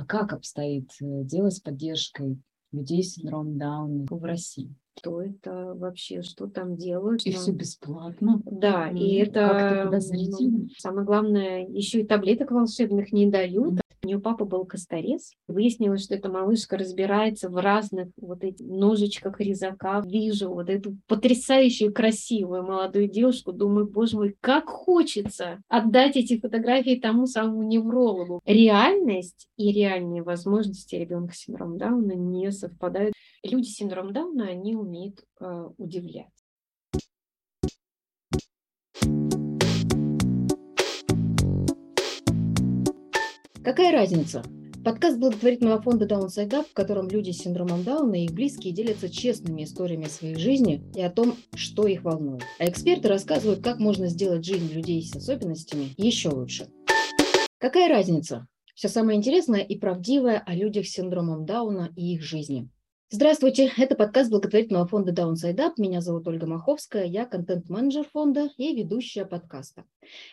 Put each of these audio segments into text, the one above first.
А как обстоит э, дело с поддержкой людей с синдромом Дауна в России? Что это вообще, что там делают? И но- все бесплатно. Да, и М, это зарядили. самое главное, еще и таблеток волшебных не дают. Нее папа был косторез. Выяснилось, что эта малышка разбирается в разных вот этих ножичках резака. Вижу вот эту потрясающую красивую молодую девушку. Думаю, боже мой, как хочется отдать эти фотографии тому самому неврологу. Реальность и реальные возможности ребенка с синдромом Дауна не совпадают. Люди с синдромом Дауна, они умеют э, удивлять. Какая разница? Подкаст благотворительного фонда Downside Up, в котором люди с синдромом Дауна и их близкие делятся честными историями своей жизни и о том, что их волнует. А эксперты рассказывают, как можно сделать жизнь людей с особенностями еще лучше. Какая разница? Все самое интересное и правдивое о людях с синдромом Дауна и их жизни. Здравствуйте, это подкаст благотворительного фонда Downside Up. Меня зовут Ольга Маховская, я контент-менеджер фонда и ведущая подкаста.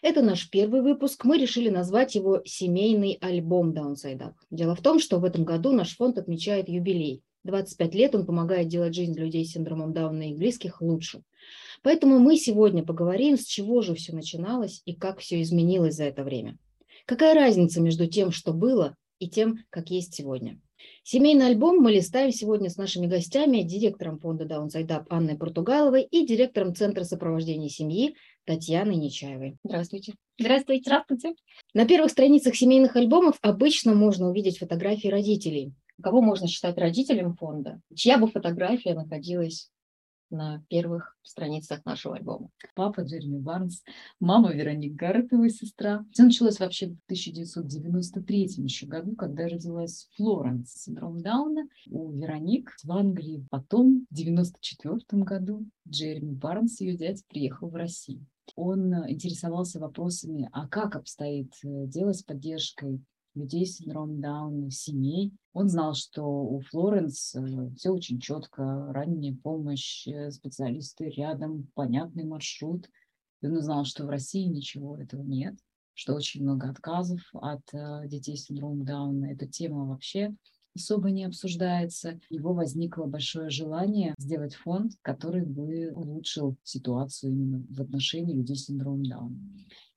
Это наш первый выпуск. Мы решили назвать его «Семейный альбом Downside Up». Дело в том, что в этом году наш фонд отмечает юбилей. 25 лет он помогает делать жизнь людей с синдромом Дауна и их близких лучше. Поэтому мы сегодня поговорим, с чего же все начиналось и как все изменилось за это время. Какая разница между тем, что было, и тем, как есть сегодня? Семейный альбом мы листаем сегодня с нашими гостями, директором фонда Downside Up Анной Португаловой и директором Центра сопровождения семьи Татьяной Нечаевой. Здравствуйте. Здравствуйте. Здравствуйте. На первых страницах семейных альбомов обычно можно увидеть фотографии родителей. Кого можно считать родителем фонда? Чья бы фотография находилась на первых страницах нашего альбома? Папа Джереми Барнс, мама Вероника Гарретова, сестра. Все началось вообще в 1993 еще году, когда родилась Флоренс с синдромом Дауна у Вероник в Англии. Потом в 1994 году Джереми Барнс, ее дядя, приехал в Россию. Он э, интересовался вопросами, а как обстоит э, дело с поддержкой людей с синдромом Дауна, семей. Он знал, что у Флоренс все очень четко, ранняя помощь, э, специалисты рядом, понятный маршрут. И он узнал, что в России ничего этого нет, что очень много отказов от э, детей с синдромом Дауна. Эта тема вообще особо не обсуждается. У него возникло большое желание сделать фонд, который бы улучшил ситуацию именно в отношении людей с синдромом Дауна.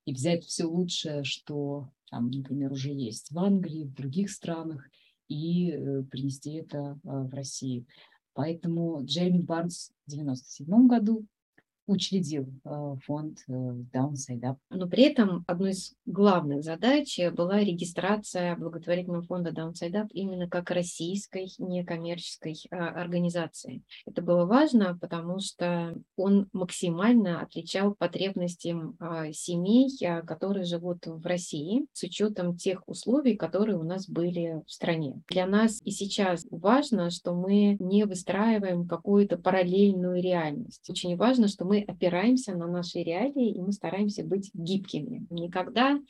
И взять все лучшее, что там, например, уже есть в Англии, в других странах, и э, принести это э, в Россию. Поэтому Джереми Барнс в 1997 году учредил э, фонд э, Downside Up. Но при этом одной из главных задач была регистрация благотворительного фонда Downside Up именно как российской некоммерческой организации. Это было важно, потому что он максимально отвечал потребностям а, семей, которые живут в России, с учетом тех условий, которые у нас были в стране. Для нас и сейчас важно, что мы не выстраиваем какую-то параллельную реальность. Очень важно, что мы опираемся на наши реалии, и мы стараемся быть гибкими. Никогда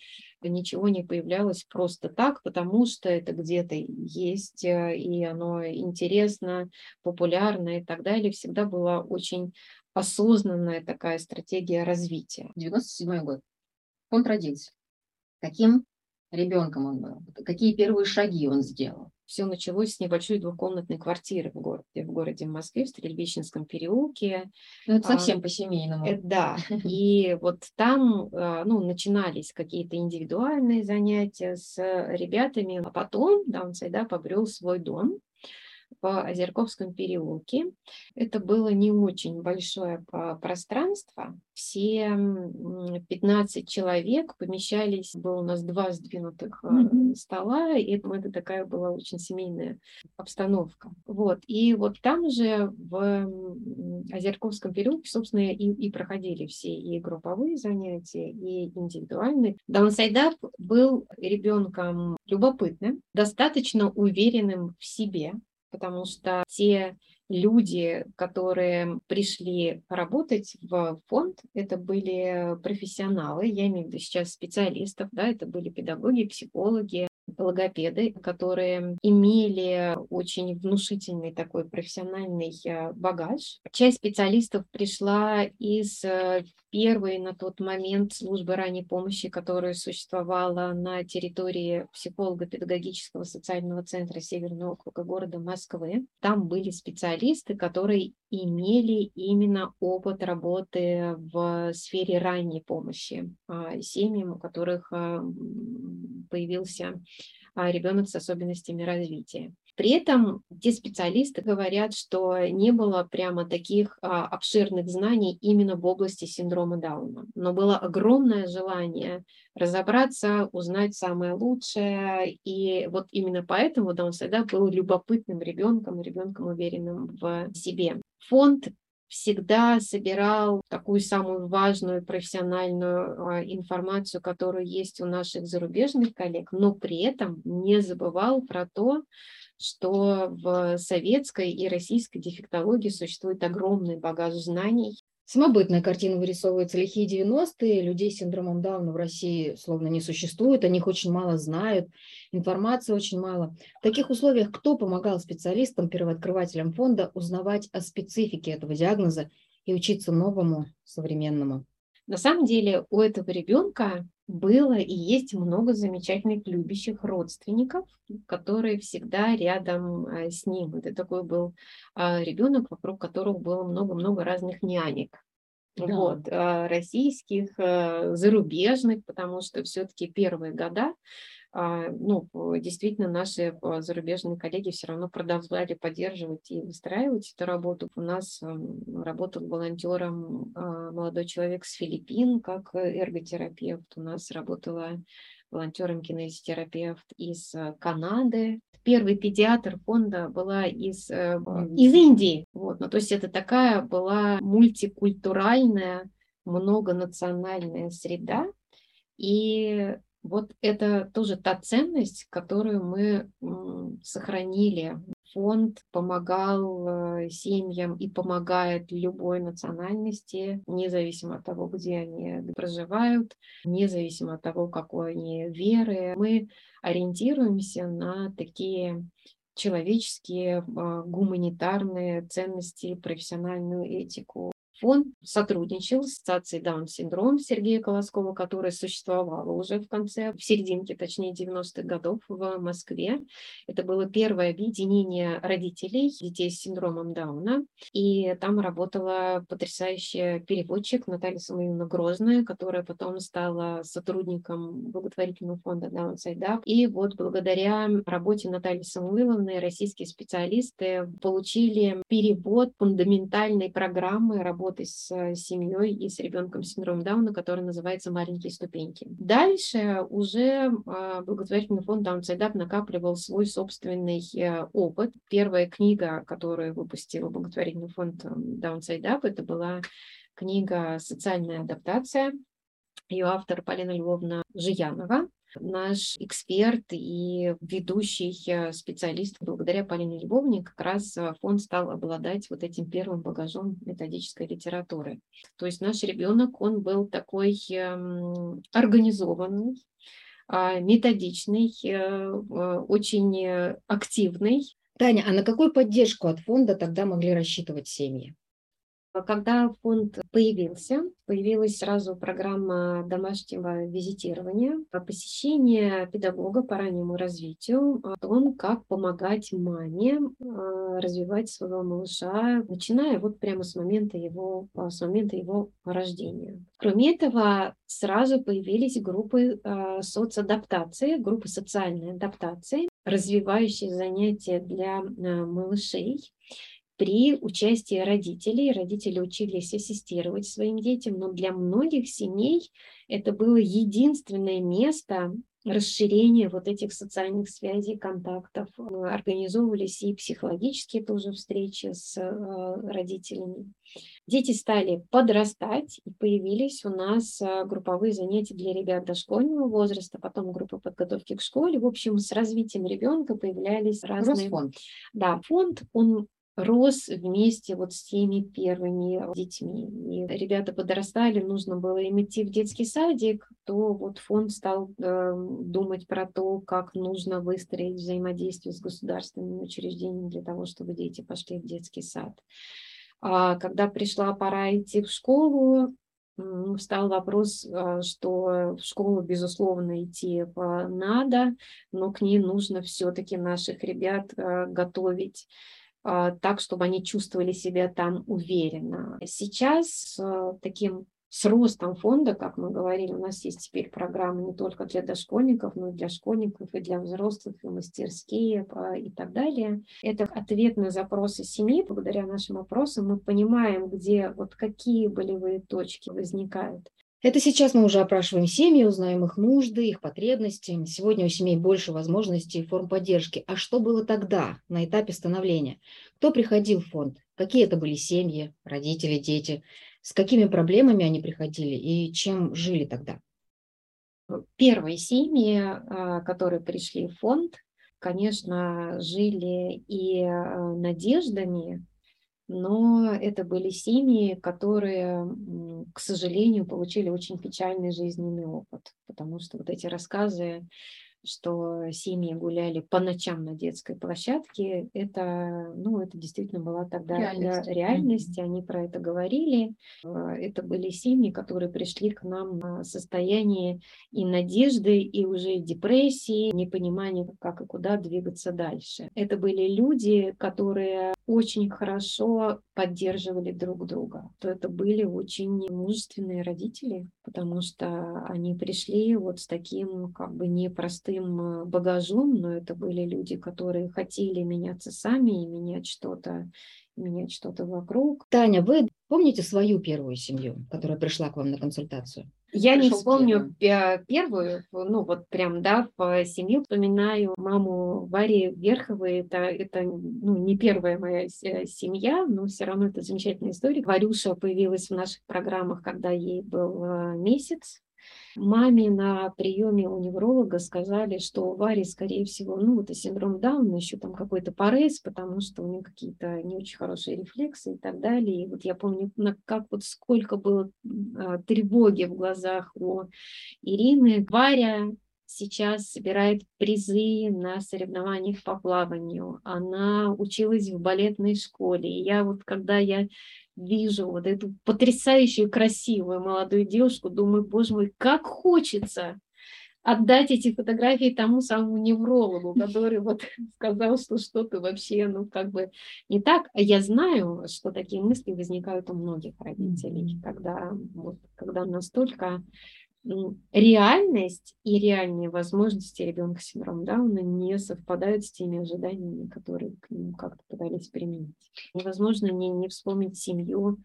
ничего не появлялось просто так, потому что это где-то есть, э, и оно интересно, популярно и так далее. Всегда была очень осознанная такая стратегия развития. 97 год. Фонд родился. Каким ребенком он был? Какие первые шаги он сделал? Все началось с небольшой двухкомнатной квартиры в городе, в городе Москве, в Стрельбищенском переулке. Ну, это А, совсем по-семейному. Э, Да, и вот там а, ну, начинались какие-то индивидуальные занятия с ребятами, а потом Downside Up обрел свой дом в Озерковском переулке. Это было не очень большое пространство. Все м, 15 человек помещались, было у нас два сдвинутых Мгм. стола, и это, это такая была очень семейная обстановка. Вот. И вот там же в Озерковском переулке, собственно, и, и проходили все и групповые занятия, и индивидуальные. Up был ребенком любопытным, достаточно уверенным в себе, потому что те люди, которые пришли работать в фонд, это были профессионалы, я имею в виду сейчас специалистов, да, это были педагоги, психологи, логопеды, которые имели очень внушительный такой профессиональный э, багаж. Часть специалистов пришла из э, первой на тот момент службы ранней помощи, которая существовала на территории психолого-педагогического социального центра Северного округа города Москвы. Там были специалисты, которые имели именно опыт работы в сфере ранней помощи а, семьям, у которых а, появился а, ребенок с особенностями развития. При этом те специалисты говорят, что не было прямо таких а, обширных знаний именно в области синдрома Дауна, но было огромное желание разобраться, узнать самое лучшее, и вот именно поэтому Даун всегда был любопытным ребенком, ребенком уверенным в себе. Фонд всегда собирал такую самую важную профессиональную а, информацию, которая есть у наших зарубежных коллег, но при этом не забывал про то, что в советской и российской дефектологии существует огромный багаж знаний. Самобытная картина вырисовывается лихие 90-е. Людей с синдромом Дауна в России словно не существует, о них очень мало знают, информации очень мало. В таких условиях кто помогал специалистам, первооткрывателям фонда узнавать о специфике этого диагноза и учиться новому, современному? На самом деле у этого ребенка было и есть много замечательных любящих родственников, которые всегда рядом а, с ним. Это такой был а, ребенок, вокруг которого было много-много разных нянек. Да. Вот, а, российских, зарубежных, потому что все-таки первые года ну, действительно наши а, зарубежные коллеги все равно продолжали поддерживать и выстраивать эту работу. У нас работал волонтером а, молодой человек с Филиппин, как эрготерапевт. У нас работала волонтером кинезитерапевт из Канады. Первый педиатр фонда была из, э, из Индии. Вот. Ну, то есть это такая была мультикультуральная, многонациональная среда. И вот это тоже та ценность, которую мы сохранили. Фонд помогал э, семьям и помогает любой национальности, независимо от того, где они проживают, независимо от того, какой они веры. Мы ориентируемся на такие человеческие, а, гуманитарные ценности, профессиональную этику. Фонд сотрудничал с Ассоциацией Даун-синдром Сергея Колоскова, которая существовала уже в конце, в серединке, точнее, 90-х годов в Москве. Это было первое объединение родителей детей с синдромом Дауна. И там работала потрясающая переводчик Наталья Самуиловна Грозная, которая потом стала сотрудником благотворительного фонда Down Side Up. И вот благодаря работе Натальи Самуиловны российские специалисты получили перевод фундаментальной программы работы работы с э, семьей и с ребенком с синдромом Дауна, который называется «Маленькие ступеньки». Дальше уже а, благотворительный фонд Up накапливал свой собственный э, опыт. Первая книга, которую выпустил благотворительный фонд Downside Up, это была книга «Социальная адаптация». Ее автор Полина Львовна Жиянова наш эксперт и ведущий э, специалист. Благодаря Полине Львовне как раз э, фонд стал обладать вот этим первым багажом методической литературы. То есть наш ребенок, он был такой эм, организованный, а, методичный, э, очень активный. Таня, а на какую поддержку от фонда тогда могли рассчитывать семьи? Когда фонд появился, появилась сразу программа домашнего визитирования, посещение педагога по раннему развитию, о том, как помогать маме а, развивать своего малыша, начиная вот прямо с момента его, а, с момента его рождения. Кроме этого, сразу появились группы а, соцадаптации, группы социальной адаптации, развивающие занятия для малышей при участии родителей. Родители учились ассистировать своим детям, но для многих семей это было единственное место расширения вот этих социальных связей, контактов. Организовывались и психологические тоже встречи с э, родителями. Дети стали подрастать, и появились у нас э, групповые занятия для ребят дошкольного возраста, потом группа подготовки к школе. В общем, с развитием ребенка появлялись разные... Росфонд. Да, фонд, он рос вместе вот с теми первыми детьми. И ребята подрастали, нужно было им идти в детский садик, то вот фонд стал э, думать про то, как нужно выстроить взаимодействие с государственными учреждениями для того, чтобы дети пошли в детский сад. А когда пришла пора идти в школу, встал вопрос, а, что в школу, безусловно, идти надо, но к ней нужно все-таки наших ребят а, готовить так, чтобы они чувствовали себя там уверенно. Сейчас таким с ростом фонда, как мы говорили, у нас есть теперь программы не только для дошкольников, но и для школьников, и для взрослых, и мастерские, и так далее. Это ответ на запросы семьи. Благодаря нашим опросам мы понимаем, где вот какие болевые точки возникают. Это сейчас мы уже опрашиваем семьи, узнаем их нужды, их потребности. Сегодня у семей больше возможностей и форм поддержки. А что было тогда, на этапе становления? Кто приходил в фонд? Какие это были семьи, родители, дети? С какими проблемами они приходили и чем жили тогда? Первые семьи, а, которые пришли в фонд, конечно, жили и а, надеждами, но это были семьи, которые, к сожалению, получили очень печальный жизненный опыт, потому что вот эти рассказы что семьи гуляли по ночам на детской площадке, это, ну, это действительно была тогда реальность. реальность, mm-hmm. они про это говорили. Э, это были семьи, которые пришли к нам в состоянии и надежды, и уже депрессии, непонимания, как и куда двигаться дальше. Это были люди, которые очень хорошо поддерживали друг друга. То это были очень мужественные родители, потому что они пришли вот с таким как бы непростым э, багажом, но это были люди, которые хотели меняться сами и менять что-то менять что-то вокруг. Таня, вы помните свою первую семью, которая пришла к вам на консультацию? Я не вспомню первую. первую, ну вот прям, да, по семье вспоминаю маму Вари Верховой, это, это ну, не первая моя семья, но все равно это замечательная история. Варюша появилась в наших программах, когда ей был э, месяц, Маме на приеме у невролога сказали, что у Вари, скорее всего, ну, это синдром Дауна, еще там какой-то парез, потому что у нее какие-то не очень хорошие рефлексы и так далее. И вот я помню, как вот сколько было а, тревоги в глазах у Ирины. Варя сейчас собирает призы на соревнованиях по плаванию. Она училась в балетной школе. И я вот, когда я вижу вот эту потрясающую, красивую молодую девушку, думаю, боже мой, как хочется отдать эти фотографии тому самому неврологу, который вот сказал, что что-то вообще, ну, как бы не так. А я знаю, что такие мысли возникают у многих родителей, когда, вот, когда настолько реальность и реальные возможности ребенка с синдромом Дауна не совпадают с теми ожиданиями, которые к нему как-то пытались применить. Невозможно не, не вспомнить семью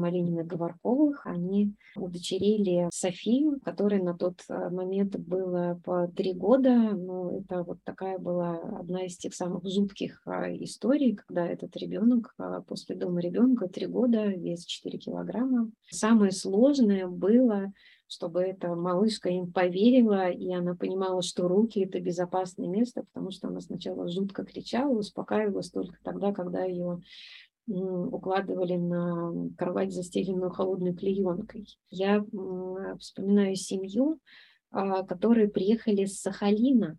Малинина Говорковых. Они удочерили Софию, которой на тот э, момент было по три года. Ну, это вот такая была одна из тех самых жутких а, историй, когда этот ребенок а, после дома ребенка три года, вес 4 килограмма. Самое сложное было чтобы эта малышка им поверила, и она понимала, что руки – это безопасное место, потому что она сначала жутко кричала, успокаивалась только тогда, когда ее укладывали на кровать, застеленную холодной клеенкой. Я вспоминаю семью, а, которые приехали с Сахалина,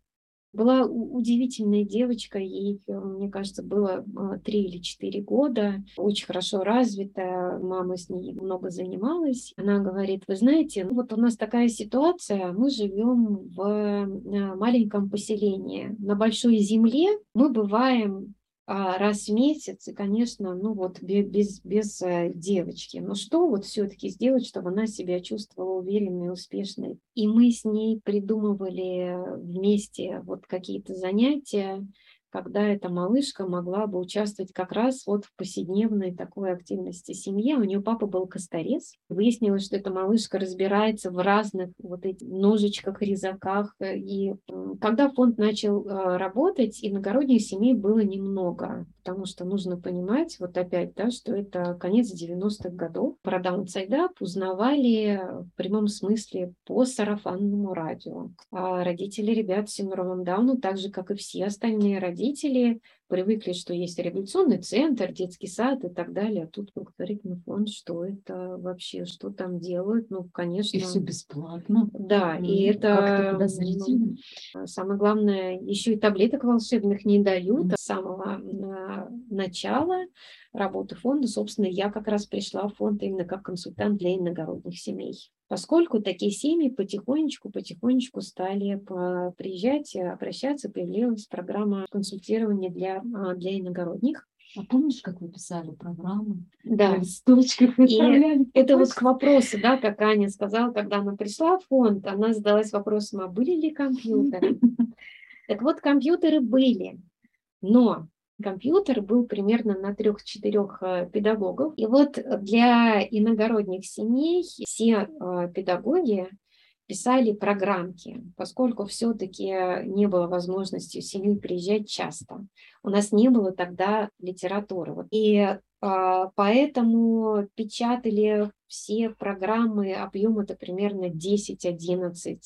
была удивительная девочка, ей, э, мне кажется, было а, три или четыре года, очень хорошо развитая, мама с ней много занималась. Она говорит, вы знаете, ну вот у нас такая ситуация, мы живем в а, маленьком поселении, на большой земле мы бываем раз в месяц, и, конечно, ну вот без, без э, девочки. Но что вот все-таки сделать, чтобы она себя чувствовала уверенной и успешной? И мы с ней придумывали вместе вот какие-то занятия, когда эта малышка могла бы участвовать как раз вот в повседневной такой активности семьи. У нее папа был косторез. Выяснилось, что эта малышка разбирается в разных вот этих ножичках, резаках. И когда фонд начал э, работать, иногородних семей было немного, потому что нужно понимать, вот опять, да, что это конец 90-х годов. Про даунсайдап узнавали в прямом смысле по сарафанному радио. А родители ребят с синдромом Дауна, так же, как и все остальные родители, родители привыкли, что есть революционный центр, детский сад и так далее, а тут благотворительный фонд, что это вообще, что там делают, ну, конечно. И все бесплатно. Да, mm, и это... подозрительно. Ну, самое главное, еще и таблеток волшебных не дают mm. с самого начала работы фонда. Собственно, я как раз пришла в фонд именно как консультант для иногородних семей. Поскольку такие семьи потихонечку-потихонечку стали приезжать, обращаться, появилась программа консультирования для, а, для иногородних. А помнишь, как вы писали программу? Да. Листочках И это вот к вопросу, да, как Аня сказала, когда она пришла в фонд, она задалась вопросом, а были ли компьютеры? Так вот, компьютеры были, но компьютер был примерно на трех-четырех э, педагогов. И вот для иногородних семей все э, педагоги писали программки, поскольку все-таки не было возможности у семьи приезжать часто. У нас не было тогда литературы. И а, поэтому печатали все программы, объем это примерно 10-11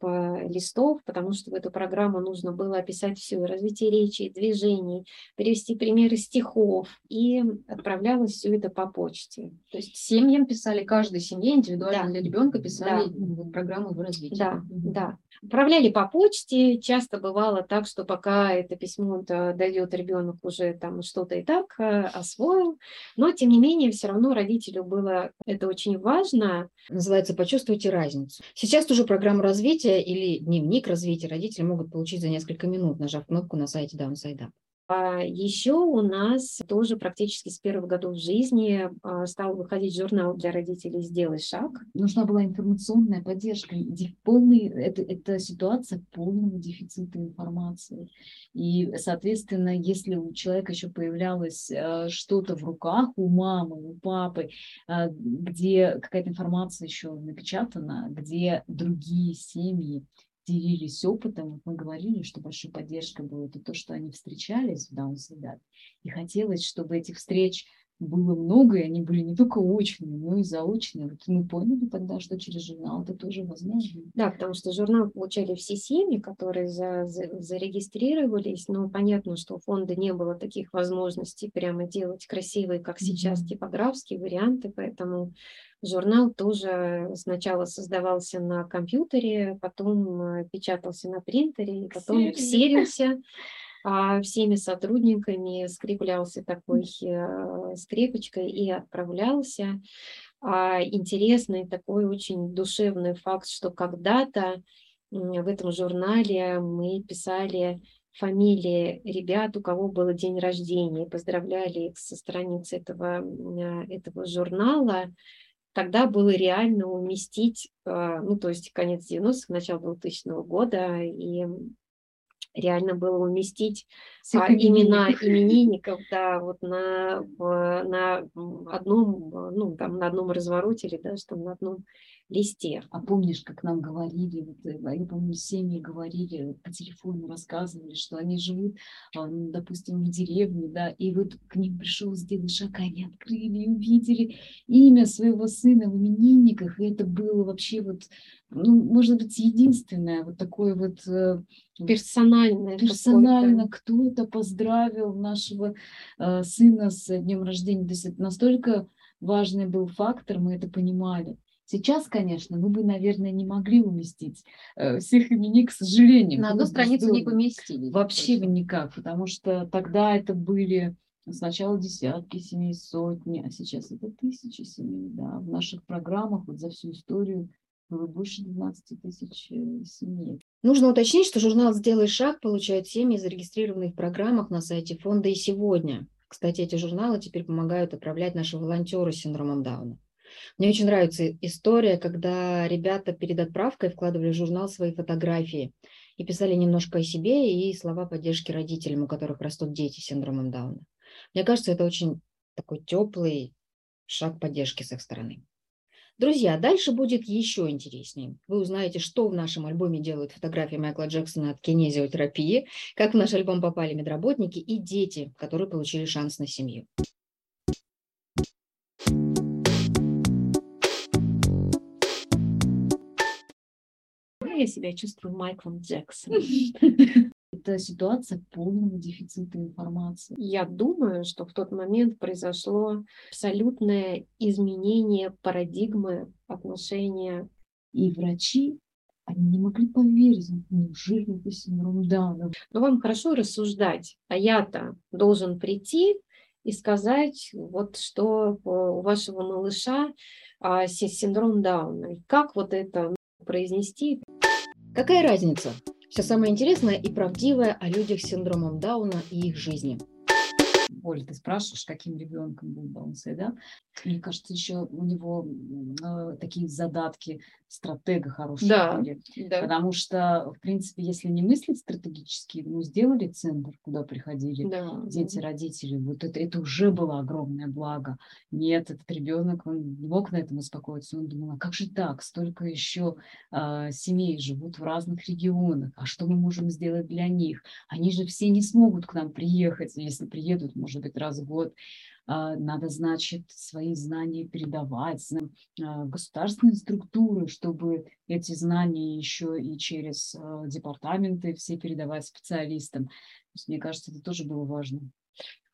а, листов, потому что в эту программу нужно было описать все, развитие речи, движений, перевести примеры стихов, и отправлялось все это по почте. То есть семьям писали, каждой семье индивидуально да. для ребенка писали да. программу в развитии. Да, угу. да. Отправляли по почте, часто бывало так, что пока это письмо дойдет ребенок уже там что-то и так э, освоил, но тем не менее все равно родителю было это очень важно. Называется «Почувствуйте разницу». Сейчас тоже программу развития или дневник развития родители могут получить за несколько минут, нажав кнопку на сайте Downside Up. А еще у нас тоже практически с первых годов жизни а, стал выходить журнал для родителей «Сделай шаг». Нужна была информационная поддержка. Полный, это, это ситуация полного дефицита информации. И, соответственно, если у человека еще появлялось а, что-то в руках у мамы, у папы, где какая-то информация еще напечатана, где другие семьи делились опытом. Мы говорили, что большой поддержкой было это то, что они встречались в Даунсайдат. И хотелось, чтобы этих встреч было много, и они были не только очные, но и заочные. Вот мы поняли тогда, что через журнал это тоже возможно. Да, потому что журнал получали все семьи, которые за, за, зарегистрировались, но понятно, что у фонда не было таких возможностей прямо делать красивые, как mm-hmm. сейчас, типографские варианты, поэтому Журнал тоже сначала создавался на компьютере, потом э, печатался на принтере, и потом серился а всеми сотрудниками, скреплялся такой э, скрепочкой и отправлялся. А интересный такой очень душевный факт, что когда-то в этом журнале мы писали фамилии ребят, у кого был день рождения, поздравляли их со страницы этого, э, этого журнала тогда было реально уместить, а, ну, то есть конец 90-х, начало 2000 года, и реально было уместить а, имена именинников, да, вот на, на одном, ну, там, на одном развороте или даже там на одном листе. А помнишь, как нам говорили, вот, э, я помню, семьи говорили, по телефону рассказывали, что они живут, а, ну, допустим, в деревне, да, и вот к ним пришел сделать шаг, они открыли и увидели имя своего сына в именинниках, и это было вообще вот, ну, может быть, единственное вот такое вот э, персональное. Персонально кто-то поздравил нашего э, сына с днем рождения. То есть это настолько важный был фактор, мы это понимали. Сейчас, конечно, мы бы, наверное, не могли уместить э, всех именей, к сожалению. На одну страницу не поместили. Вообще бы никак, потому что тогда это были сначала десятки семей, сотни, а сейчас это тысячи семей. Да. В наших программах вот за всю историю было больше 12 тысяч э, семей. Нужно уточнить, что журнал «Сделай шаг» получают семьи, зарегистрированные в программах на сайте фонда и сегодня. Кстати, эти журналы теперь помогают отправлять наши волонтеры с синдромом Дауна. Мне очень нравится история, когда ребята перед отправкой вкладывали в журнал свои фотографии и писали немножко о себе и слова поддержки родителям, у которых растут дети с синдромом Дауна. Мне кажется, это очень такой теплый шаг поддержки с их стороны. Друзья, дальше будет еще интереснее. Вы узнаете, что в нашем альбоме делают фотографии Майкла Джексона от кинезиотерапии, как в наш альбом попали медработники и дети, которые получили шанс на семью. Я себя чувствую Майклом Джексоном. это ситуация полного дефицита информации. Я думаю, что в тот момент произошло абсолютное изменение парадигмы отношения. И врачи они не могли поверить, неужели это синдром Дауна. Но вам хорошо рассуждать, а я-то должен прийти и сказать, вот что у вашего малыша а, синдром Дауна. Как вот это произнести? Какая разница? Все самое интересное и правдивое о людях с синдромом Дауна и их жизни. Оля, ты спрашиваешь, каким ребенком был Даунсей, да? Мне кажется, еще у него э, такие задатки стратега хорошие да, были. Да. Потому что, в принципе, если не мыслить стратегически, ну, сделали центр, куда приходили да. дети, родители, вот это, это уже было огромное благо. Нет, этот ребенок, он не мог на этом успокоиться, он думал, а как же так, столько еще э, семей живут в разных регионах, а что мы можем сделать для них? Они же все не смогут к нам приехать, если приедут, может быть, раз в год. А, надо, значит, свои знания передавать а, государственные структуры, чтобы эти знания еще и через а, департаменты все передавать специалистам. Мне кажется, это тоже было важно.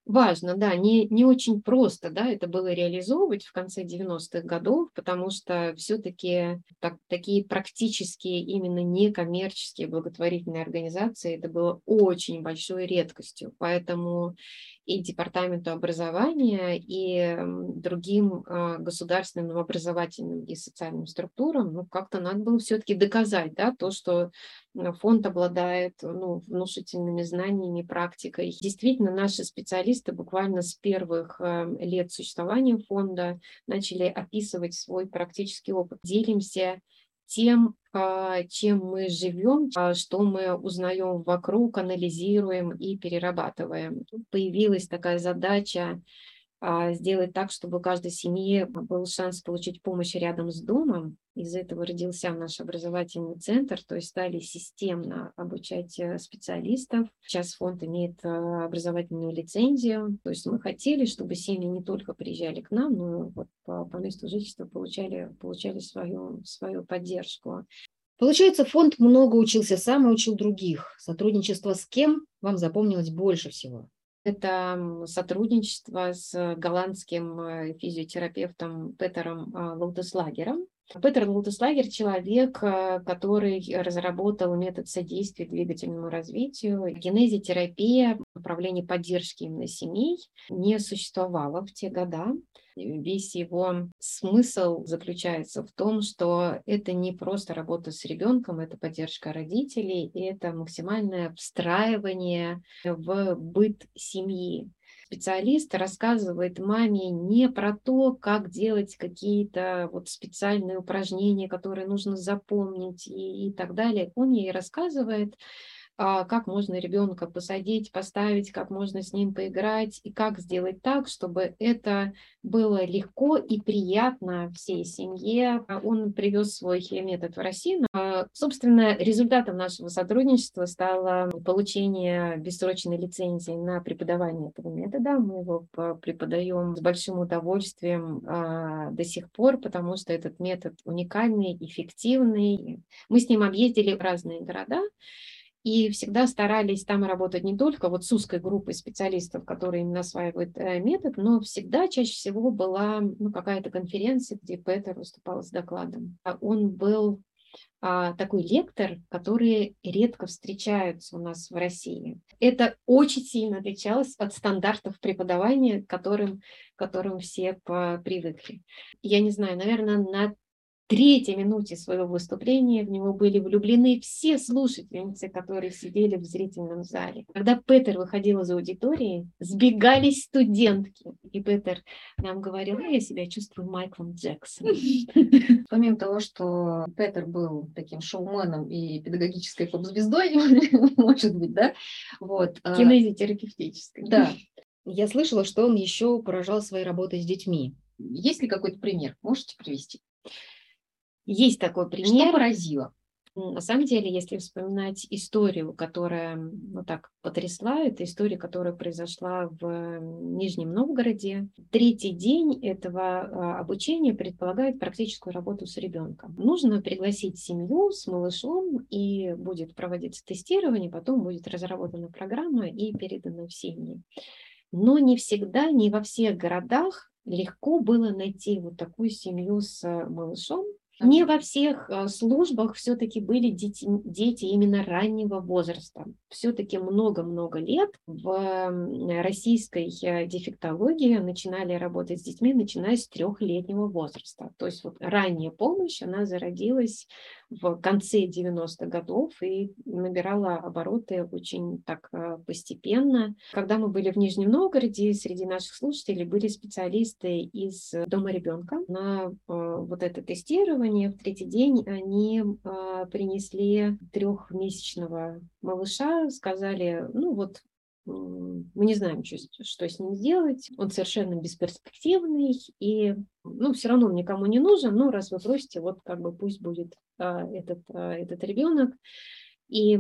Важно, да, не, не очень просто, да, это было реализовывать в конце 90-х годов, потому что все-таки так, такие практические, именно некоммерческие благотворительные организации, это было очень большой редкостью, поэтому и Департаменту образования, и другим а, государственным образовательным и социальным структурам, ну, как-то надо было все-таки доказать, да, то, что фонд обладает ну, внушительными знаниями, практикой. Действительно, наши специалисты буквально с первых эм, лет существования фонда начали описывать свой практический опыт. Делимся тем, а, чем мы живем, а, что мы узнаем вокруг, анализируем и перерабатываем. Появилась такая задача а, сделать так, чтобы у каждой семьи был шанс получить помощь рядом с домом. Из этого родился наш образовательный центр, то есть стали системно обучать э, специалистов. Сейчас фонд имеет э, образовательную лицензию, то есть мы хотели, чтобы семьи не только приезжали к нам, но вот по, по месту жительства получали, получали свою, свою поддержку. Получается, фонд много учился сам и учил других. Сотрудничество с кем вам запомнилось больше всего? Это сотрудничество с голландским э, физиотерапевтом Петером а, Лаутеслагером. Петер Лутеслагер – человек, э, который разработал метод содействия двигательному развитию. Генезитерапия, направление поддержки именно семей, не существовало в те года. Весь его смысл заключается в том, что это не просто работа с ребенком, это поддержка родителей, и это максимальное встраивание в быт семьи специалист рассказывает маме не про то, как делать какие-то вот специальные упражнения, которые нужно запомнить и, и так далее. Он ей рассказывает как можно ребенка посадить, поставить, как можно с ним поиграть, и как сделать так, чтобы это было легко и приятно всей семье. Он привез свой метод в Россию. Собственно, результатом нашего сотрудничества стало получение бессрочной лицензии на преподавание этого метода. Мы его преподаем с большим удовольствием а, до сих пор, потому что этот метод уникальный, эффективный. Мы с ним объездили разные города, и всегда старались там работать не только вот с узкой группой специалистов, которые именно осваивают э, метод, но всегда чаще всего была ну, какая-то конференция, где Петер выступал с докладом. А он был а, такой лектор, которые редко встречаются у нас в России. Это очень сильно отличалось от стандартов преподавания, которым, которым все привыкли. Я не знаю, наверное, на третьей минуте своего выступления в него были влюблены все слушательницы, которые сидели в зрительном зале. Когда Петер выходил из аудитории, сбегались студентки. И Петер нам говорил, «Ну, я себя чувствую Майклом Джексоном. Помимо того, что Петер был таким шоуменом и педагогической поп-звездой, может быть, да? Вот. А Кинезитерапевтической. Да. Я слышала, что он еще поражал своей работой с детьми. Есть ли какой-то пример? Можете привести? Есть такой пример. Что поразило? На самом деле, если вспоминать историю, которая ну, так потрясла, это история, которая произошла в Нижнем Новгороде. Третий день этого а, обучения предполагает практическую работу с ребенком. Нужно пригласить семью с малышом, и будет проводиться тестирование, потом будет разработана программа и передана в семьи. Но не всегда, не во всех городах легко было найти вот такую семью с малышом, не во всех а, службах все-таки были дети, дети именно раннего возраста. Все-таки много-много лет в российской э, дефектологии начинали работать с детьми, начиная с трехлетнего возраста. То есть вот ранняя помощь, она зародилась в конце 90-х годов и набирала обороты очень так э, постепенно. Когда мы были в Нижнем Новгороде, среди наших слушателей были специалисты из Дома ребенка. На э, вот это тестирование в третий день они э, принесли трехмесячного малыша, сказали, ну вот мы не знаем, что, что с ним сделать, он совершенно бесперспективный, и ну, все равно он никому не нужен, но раз вы просите, вот как бы пусть будет а, этот, а, этот ребенок. И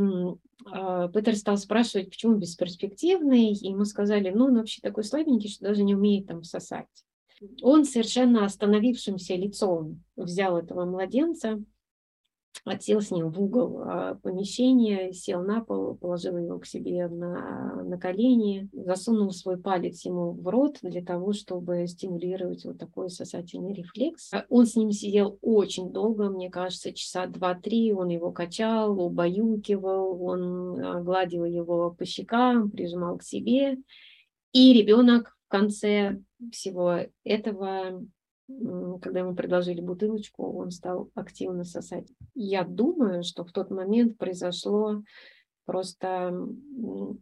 а, Петер стал спрашивать, почему бесперспективный, и ему сказали, ну, он вообще такой слабенький, что даже не умеет там сосать. Он совершенно остановившимся лицом взял этого младенца, отсел с ним в угол а, помещения, сел на пол, положил его к себе на, на колени, засунул свой палец ему в рот для того, чтобы стимулировать вот такой сосательный рефлекс. А он с ним сидел очень долго, мне кажется, часа два-три, он его качал, убаюкивал, он а, гладил его по щекам, прижимал к себе, и ребенок в конце всего этого когда ему предложили бутылочку, он стал активно сосать. Я думаю, что в тот момент произошло просто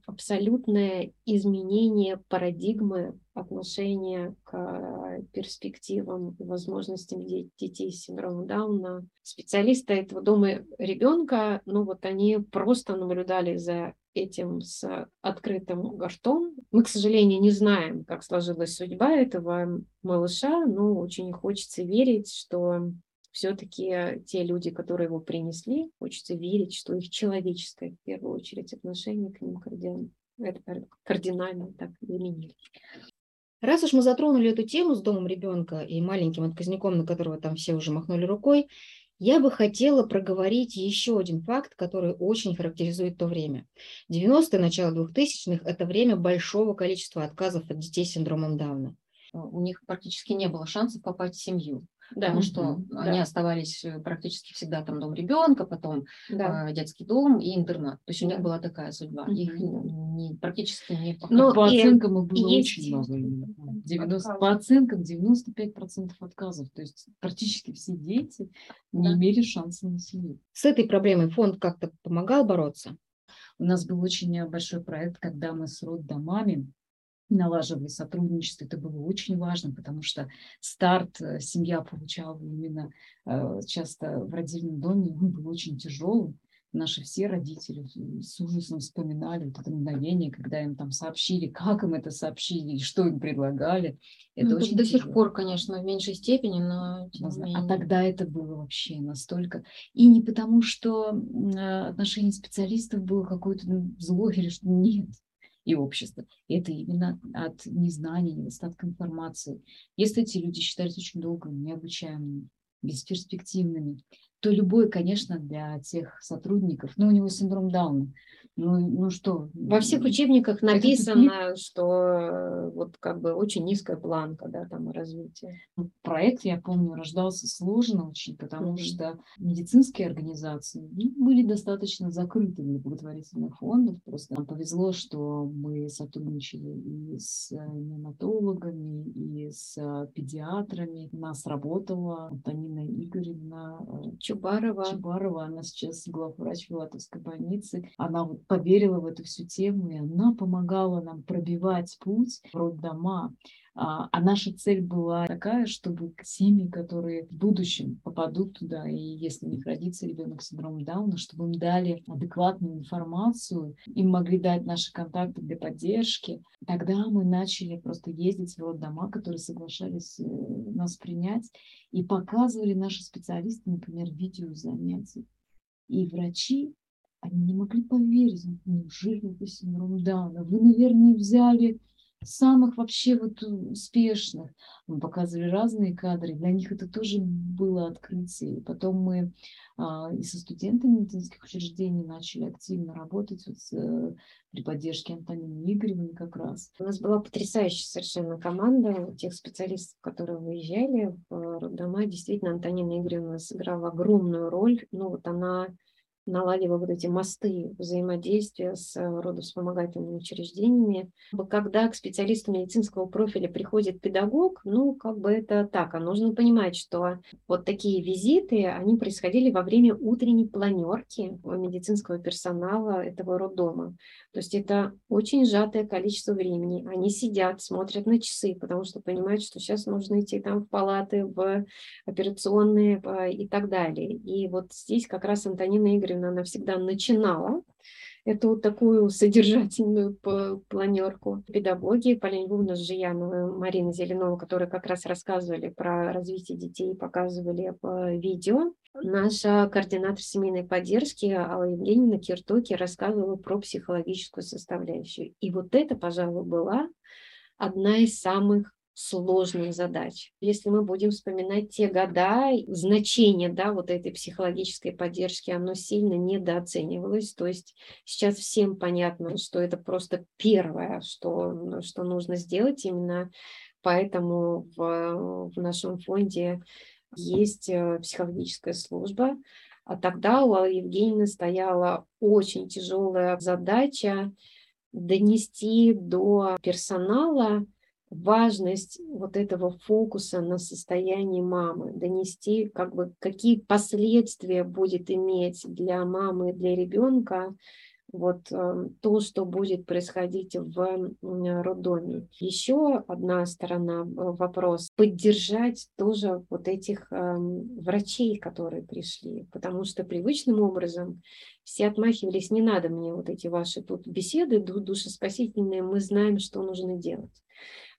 абсолютное изменение парадигмы отношения к перспективам и возможностям детей с синдромом Дауна. Специалисты этого дома ребенка, ну вот они просто наблюдали за этим с открытым ртом. Мы, к сожалению, не знаем, как сложилась судьба этого малыша, но очень хочется верить, что все-таки те люди, которые его принесли, хочется верить, что их человеческое, в первую очередь, отношение к ним кардинально, кардинально так изменилось. Раз уж мы затронули эту тему с домом ребенка и маленьким отказником, на которого там все уже махнули рукой, я бы хотела проговорить еще один факт, который очень характеризует то время. 90-е, начало 2000-х – это время большого количества отказов от детей с синдромом Дауна. У них практически не было шансов попасть в семью. Да. Потому что mm-hmm. они оставались э, практически всегда там дом ребенка, потом да. э, детский дом и интернат. То есть у них была такая судьба. Mm-hmm. Их не, практически не Но по и, оценкам их было очень есть... много. 90, по оценкам 95% отказов. То есть практически все дети да. не имели шанса на семью. С этой проблемой фонд как-то помогал бороться? У нас был очень большой проект, когда мы с роддомами налаживали сотрудничество. Это было очень важно, потому что старт э, семья получала именно э, часто в родильном доме, он был очень тяжелым. Наши все родители с ужасом вспоминали вот это мгновение, когда им там сообщили, как им это сообщили и что им предлагали. Это ну, очень до тяжело. сих пор, конечно, в меньшей степени, но тем не менее. А тогда это было вообще настолько. И не потому, что э, отношение специалистов было какое-то ну, зло или что нет и общества. Это именно от незнания, недостатка информации. Если эти люди считаются очень долго необучаемыми, бесперспективными, то любой, конечно, для тех сотрудников, ну, у него синдром Дауна, ну, ну что? Во всех учебниках написано, что э, вот как бы очень низкая планка, да, там развития. Ну, проект, я помню, рождался сложно очень, потому mm-hmm. что медицинские организации ну, были достаточно закрыты для благотворительных фондов. Просто нам повезло, что мы сотрудничали и с э, неонатологами, и с э, педиатрами. У нас работала Антонина Игоревна Чубарова. Чубарова, она сейчас главврач Филатовской больницы. Она вот поверила в эту всю тему, и она помогала нам пробивать путь в роддома. А, а наша цель была такая, чтобы семьи, которые в будущем попадут туда, и если у них родится ребенок с синдромом Дауна, чтобы им дали адекватную информацию, им могли дать наши контакты для поддержки. Тогда мы начали просто ездить в роддома, которые соглашались э, нас принять, и показывали наши специалисты, например, видео занятий И врачи, они не могли поверить, неужели это синдром Дауна? Вы, наверное, взяли самых вообще вот успешных. Мы показывали разные кадры, для них это тоже было открытие. Потом мы а, и со студентами медицинских учреждений начали активно работать вот с, э, при поддержке Антонины Игоревны как раз. У нас была потрясающая совершенно команда тех специалистов, которые выезжали в роддома. Действительно, Антонина Игоревна сыграла огромную роль. Ну вот она наладила вот эти мосты взаимодействия с э, родовспомогательными учреждениями. Когда к специалисту медицинского профиля приходит педагог, ну, как бы это так, а нужно понимать, что вот такие визиты, они происходили во время утренней планерки медицинского персонала этого роддома. То есть это очень сжатое количество времени. Они сидят, смотрят на часы, потому что понимают, что сейчас нужно идти там в палаты, в операционные и так далее. И вот здесь как раз Антонина Игоревна Андреевна, она всегда начинала эту вот такую содержательную планерку. Педагоги Полина Львовна Жиянова, Марина Зеленова, которые как раз рассказывали про развитие детей, показывали видео. Наша координатор семейной поддержки Алла Евгеньевна Киртоки рассказывала про психологическую составляющую. И вот это, пожалуй, была одна из самых сложных задач. Если мы будем вспоминать те года, значение да, вот этой психологической поддержки, оно сильно недооценивалось. То есть сейчас всем понятно, что это просто первое, что, что нужно сделать. Именно поэтому в, в нашем фонде есть э, психологическая служба. А тогда у Аллы Евгеньевны стояла очень тяжелая задача донести до персонала важность вот этого фокуса на состоянии мамы, донести, как бы, какие последствия будет иметь для мамы для ребенка вот э, то, что будет происходить в роддоме. Еще одна сторона э, вопрос поддержать тоже вот этих э, врачей, которые пришли, потому что привычным образом все отмахивались, не надо мне вот эти ваши тут беседы душеспасительные, мы знаем, что нужно делать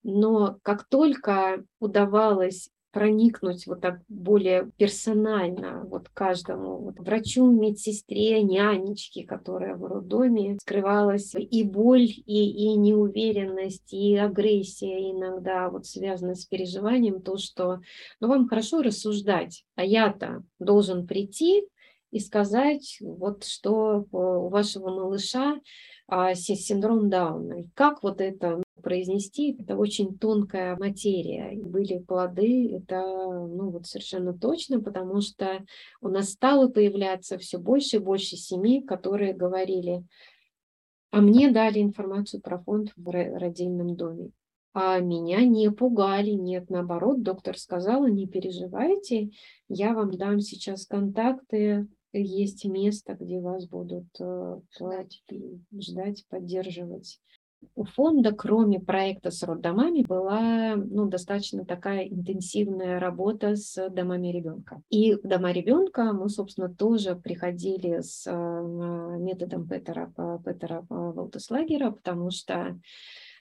но как только удавалось проникнуть вот так более персонально вот каждому вот врачу, медсестре, нянечке, которая в роддоме, скрывалась и боль, и, и неуверенность, и агрессия иногда вот связана с переживанием, то, что ну, вам хорошо рассуждать, а я-то должен прийти и сказать, вот что у вашего малыша а, синдром Дауна. И как вот это произнести, это очень тонкая материя. Были плоды, это ну, вот совершенно точно, потому что у нас стало появляться все больше и больше семей, которые говорили, а мне дали информацию про фонд в родильном доме. А меня не пугали, нет, наоборот, доктор сказала, не переживайте, я вам дам сейчас контакты есть место, где вас будут э, ждать, ждать поддерживать. У фонда, кроме проекта с роддомами, была ну, достаточно такая интенсивная работа с домами ребенка. И в дома ребенка мы, собственно, тоже приходили с э, методом Петера, Петера Валтеслагера, потому что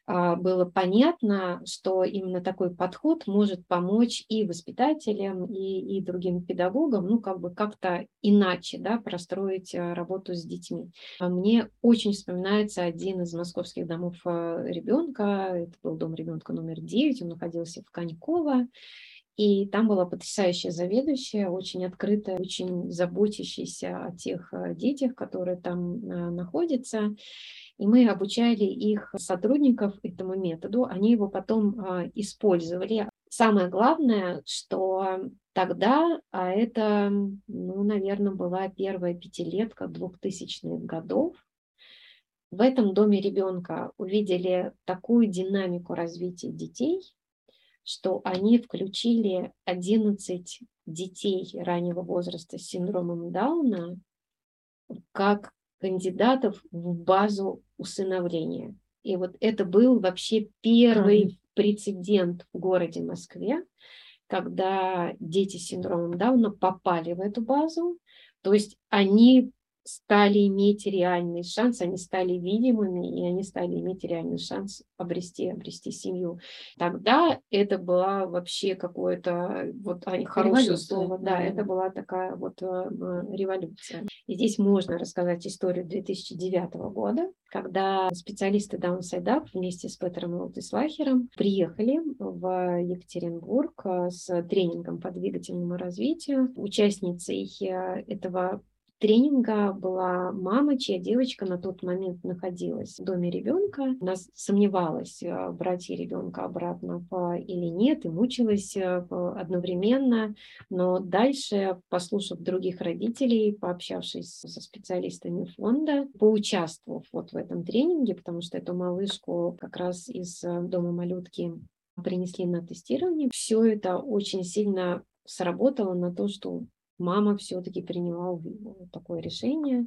было понятно, что именно такой подход может помочь и воспитателям, и, и другим педагогам, ну, как бы как-то иначе, да, простроить а, работу с детьми. А мне очень вспоминается один из московских домов ребенка, это был дом ребенка номер 9, он находился в Коньково, и там была потрясающая заведующая, очень открытая, очень заботящаяся о тех детях, которые там находятся и мы обучали их сотрудников этому методу, они его потом а, использовали. Самое главное, что тогда, а это, ну, наверное, была первая пятилетка 2000-х годов, в этом доме ребенка увидели такую динамику развития детей, что они включили 11 детей раннего возраста с синдромом Дауна как кандидатов в базу усыновления. И вот это был вообще первый прецедент в городе Москве, когда дети с синдромом Дауна попали в эту базу. То есть они стали иметь реальный шанс, они стали видимыми, и они стали иметь реальный шанс обрести, обрести семью. Тогда это была вообще какое-то, вот хорошее слово, да, это была такая вот э, революция. И здесь можно рассказать историю 2009 года, когда специалисты Downside Up вместе с Петером Лотислахером приехали в Екатеринбург э, с тренингом по двигательному развитию. Участницей э, этого тренинга была мама, чья девочка на тот момент находилась в доме ребенка. Она сомневалась, э, брать ей ребенка обратно или нет, и мучилась э, одновременно. Но дальше, послушав других родителей, пообщавшись со специалистами фонда, поучаствовав вот в этом тренинге, потому что эту малышку как раз из э, дома малютки принесли на тестирование, все это очень сильно сработало на то, что мама все-таки приняла такое решение,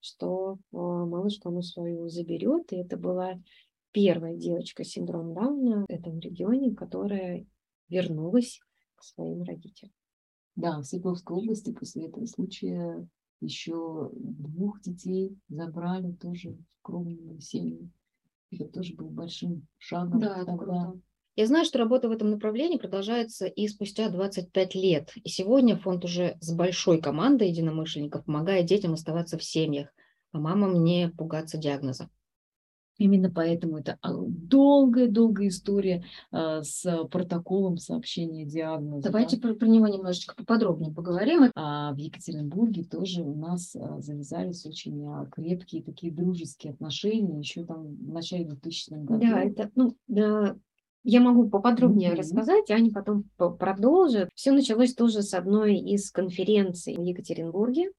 что а, малышку она свою заберет. И это была первая девочка с синдромом Дауна в этом регионе, которая вернулась к своим родителям. Да, в Свердловской области после этого случая еще двух детей забрали тоже в скромную семью. Это тоже был большим шагом. Да, тогда. это круто. Я знаю, что работа в этом направлении продолжается и спустя 25 лет. И сегодня фонд уже с большой командой единомышленников помогает детям оставаться в семьях, а мамам не пугаться диагноза. Именно поэтому это долгая-долгая история а, с протоколом сообщения диагноза. Давайте да? про, про него немножечко поподробнее поговорим. А в Екатеринбурге тоже у нас а, завязались очень а, крепкие такие дружеские отношения еще там в начале 2000-х годов. Да, это, ну, да, я могу поподробнее mm-hmm. рассказать, Аня потом продолжит. Все началось тоже с одной из конференций в Екатеринбурге,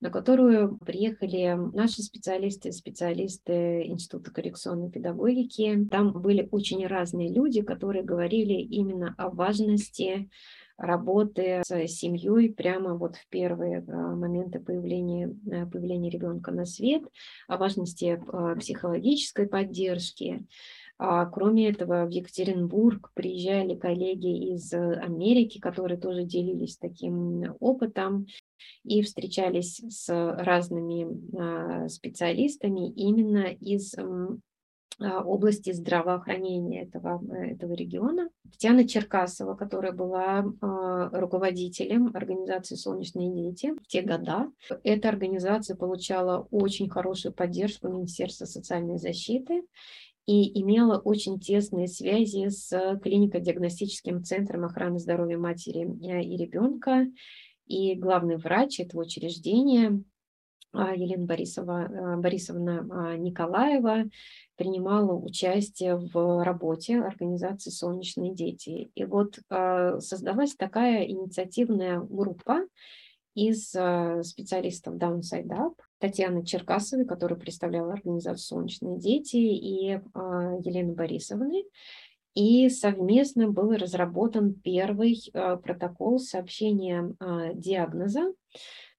на которую приехали наши специалисты, специалисты Института коррекционной педагогики. Там были очень разные люди, которые говорили именно о важности работы с семьей прямо вот в первые а, моменты появления, э, появления ребенка на свет, о важности а, психологической поддержки, кроме этого, в Екатеринбург приезжали коллеги из Америки, которые тоже делились таким опытом и встречались с разными а, специалистами именно из а, области здравоохранения этого, этого региона. Татьяна Черкасова, которая была руководителем организации «Солнечные дети» в те года. Эта организация получала очень хорошую поддержку Министерства социальной защиты и имела очень тесные связи с клинико-диагностическим центром охраны здоровья матери э, и ребенка. И главный врач этого учреждения а, Елена Борисова, э, Борисовна а, Николаева принимала участие в работе организации «Солнечные дети». И вот а, создалась такая инициативная группа из специалистов Downside Up, Татьяны Черкасовой, которая представляла организацию «Солнечные дети», и а, Елены Борисовны. И совместно был разработан первый а, протокол сообщения а, диагноза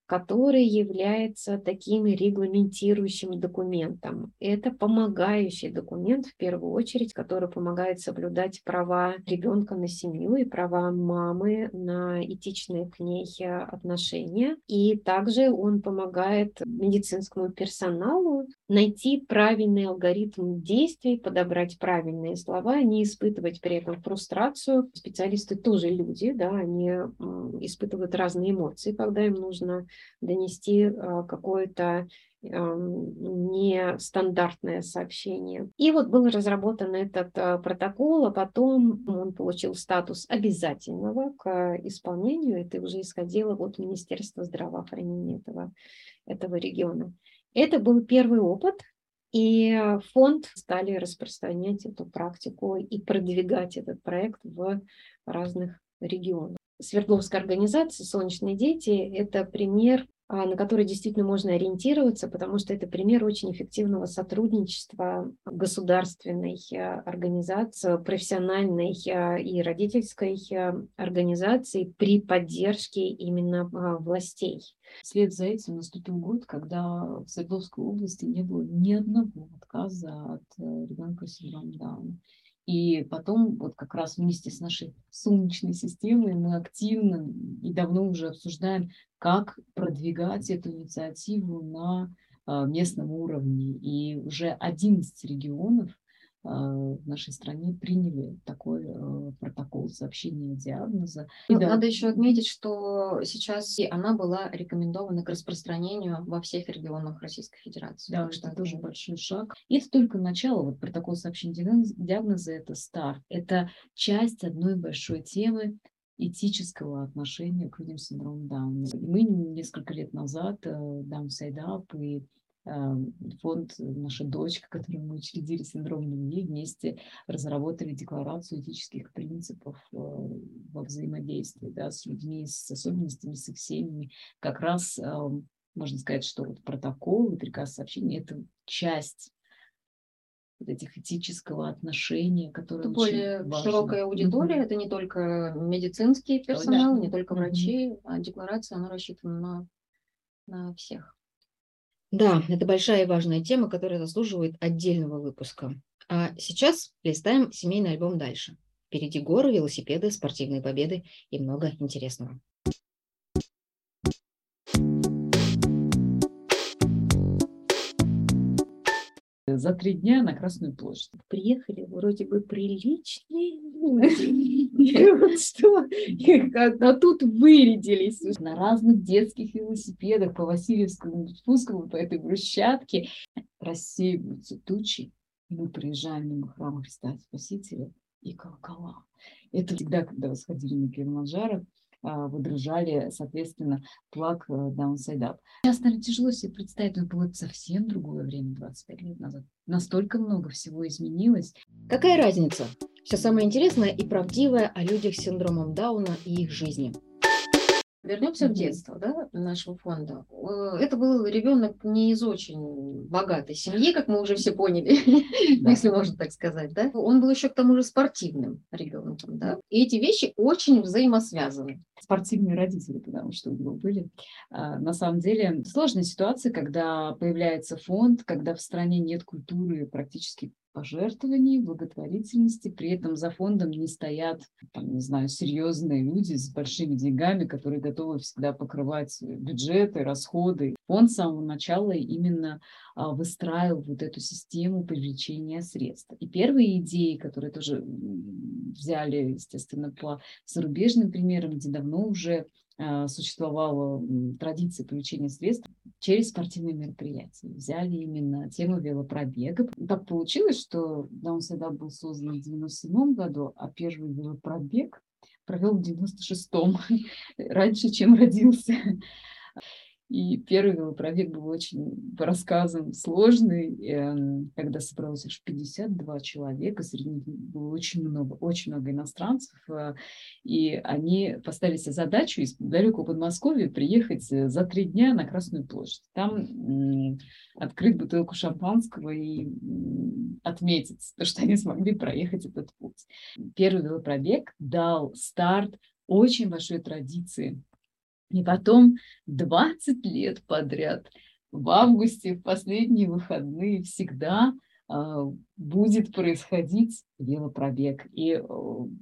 который является таким регламентирующим документом. Это помогающий документ, в первую очередь, который помогает соблюдать права ребенка на семью и права мамы на этичные к ней отношения. И также он помогает медицинскому персоналу найти правильный алгоритм действий, подобрать правильные слова, не испытывать при этом фрустрацию. Специалисты тоже люди, да, они испытывают разные эмоции, когда им нужно донести а, какое-то нестандартное сообщение. И вот был разработан этот а, протокол, а потом он получил статус обязательного к исполнению. Это уже исходило от Министерства здравоохранения этого, этого региона. Это был первый опыт, и фонд стали распространять эту практику и продвигать этот проект в разных регионах. Свердловская организация «Солнечные дети» – это пример на который действительно можно ориентироваться, потому что это пример очень эффективного сотрудничества государственной а, организации, профессиональной а, и родительской организации при поддержке именно властей. Вслед за этим наступил год, когда в Свердловской области не было ни одного отказа от э, ребенка с синдромом Дауна. И потом вот как раз вместе с нашей Солнечной системой мы активно и давно уже обсуждаем, как продвигать эту инициативу на а, местном уровне. И уже 11 регионов в нашей стране приняли такой а, протокол сообщения диагноза. Ну, да. Надо еще отметить, что сейчас она была рекомендована к распространению во всех регионах Российской Федерации. Да, это тоже большой шаг. И это только начало. Вот протокол сообщения диагноза – это старт. Это часть одной большой темы этического отношения к людям с синдромом Дауна. Мы несколько лет назад э, Down Side Up и фонд «Наша дочка», который мы учредили синдром любви, вместе разработали декларацию этических принципов э, во взаимодействии да, с людьми с особенностями, с их семьями. Как раз эм, можно сказать, что вот протокол и приказ сообщения – это часть вот этих этического отношения, которое это более важно. широкая аудитория, mm-hmm. это не только медицинский персонал, да. не только врачи, mm-hmm. а декларация, она рассчитана на, на всех. Да, это большая и важная тема, которая заслуживает отдельного выпуска. А сейчас листаем семейный альбом дальше. Впереди горы, велосипеды, спортивные победы и много интересного. За три дня на Красную площадь. Приехали вроде бы приличные? А тут вырядились. На разных детских велосипедах по Васильевскому спуску, по этой брусчатке рассеиваются тучи. И мы приезжаем мимо храма Христа Спасителя и колокола. Это всегда, когда восходили на Килиманджаро, а, выдружали, соответственно, плаг э, Downside Up. Сейчас, наверное, тяжело себе представить, но было совсем другое время 25 лет назад. Настолько много всего изменилось. Какая разница? Все самое интересное и правдивое о людях с синдромом Дауна и их жизни – Вернемся mm-hmm. в детство да, нашего фонда. Это был ребенок не из очень богатой семьи, как мы уже все поняли, если можно так сказать. Да? Он был еще к тому же спортивным ребенком. Да? И эти вещи очень взаимосвязаны. Спортивные родители, потому что у него были. А, на самом деле сложная ситуация, когда появляется фонд, когда в стране нет культуры практически пожертвований, благотворительности. При этом за фондом не стоят, там, не знаю, серьезные люди с большими деньгами, которые готовы всегда покрывать бюджеты, расходы. Фонд с самого начала именно а, выстраивал вот эту систему привлечения средств. И первые идеи, которые тоже взяли, естественно, по зарубежным примерам, где давно уже а, существовала традиция получения средств через спортивные мероприятия. Взяли именно тему велопробега. Так получилось, что Даун всегда был создан в 1997 году, а первый велопробег провел в 96-м, раньше, чем родился. И первый велопробег был очень, по рассказам, сложный, эм, когда собралось аж 52 человека, среди них было очень много, очень много иностранцев, э, и они поставили себе задачу из далекого Подмосковья приехать э, за три дня на Красную площадь. Там открыть бутылку шампанского и отметить, то, что они смогли проехать этот путь. Первый велопробег дал старт очень большой традиции и потом 20 лет подряд в августе, в последние выходные, всегда э, будет происходить велопробег. И э,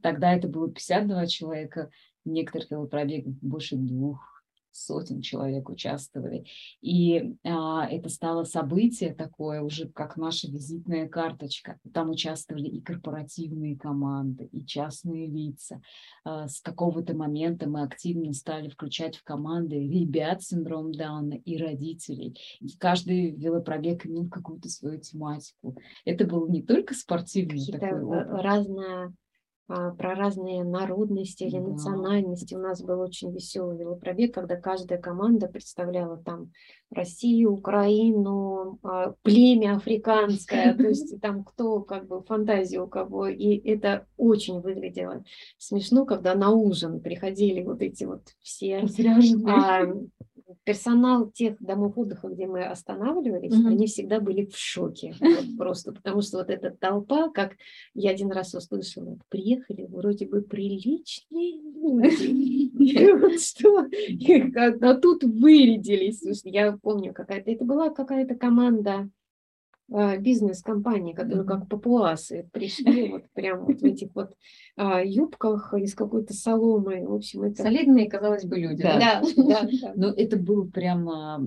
тогда это было 52 человека, некоторых велопробегов больше двух сотен человек участвовали. И а, это стало событие такое уже, как наша визитная карточка. Там участвовали и корпоративные команды, и частные лица. А, с какого-то момента мы активно стали включать в команды ребят с синдромом Дауна и родителей. И каждый велопробег имел какую-то свою тематику. Это был не только спортивный такой опыт. разная про разные народности или национальности. У нас был очень веселый велопробег, когда каждая команда представляла там Россию, Украину, а, племя африканское, то есть там кто, как бы фантазия у кого. И это очень выглядело смешно, когда на ужин приходили вот эти вот все персонал тех домов отдыха, где мы останавливались, mm-hmm. они всегда были в шоке. Вот просто потому что вот эта толпа, как я один раз услышала, приехали вроде бы приличные люди. что? А тут вырядились. Я помню, какая-то это была какая-то команда бизнес-компании, которые как папуасы пришли вот прямо вот в этих вот а, юбках из какой-то соломы. В общем, это... Солидные, казалось бы, люди. Да, да, да. Но это было прямо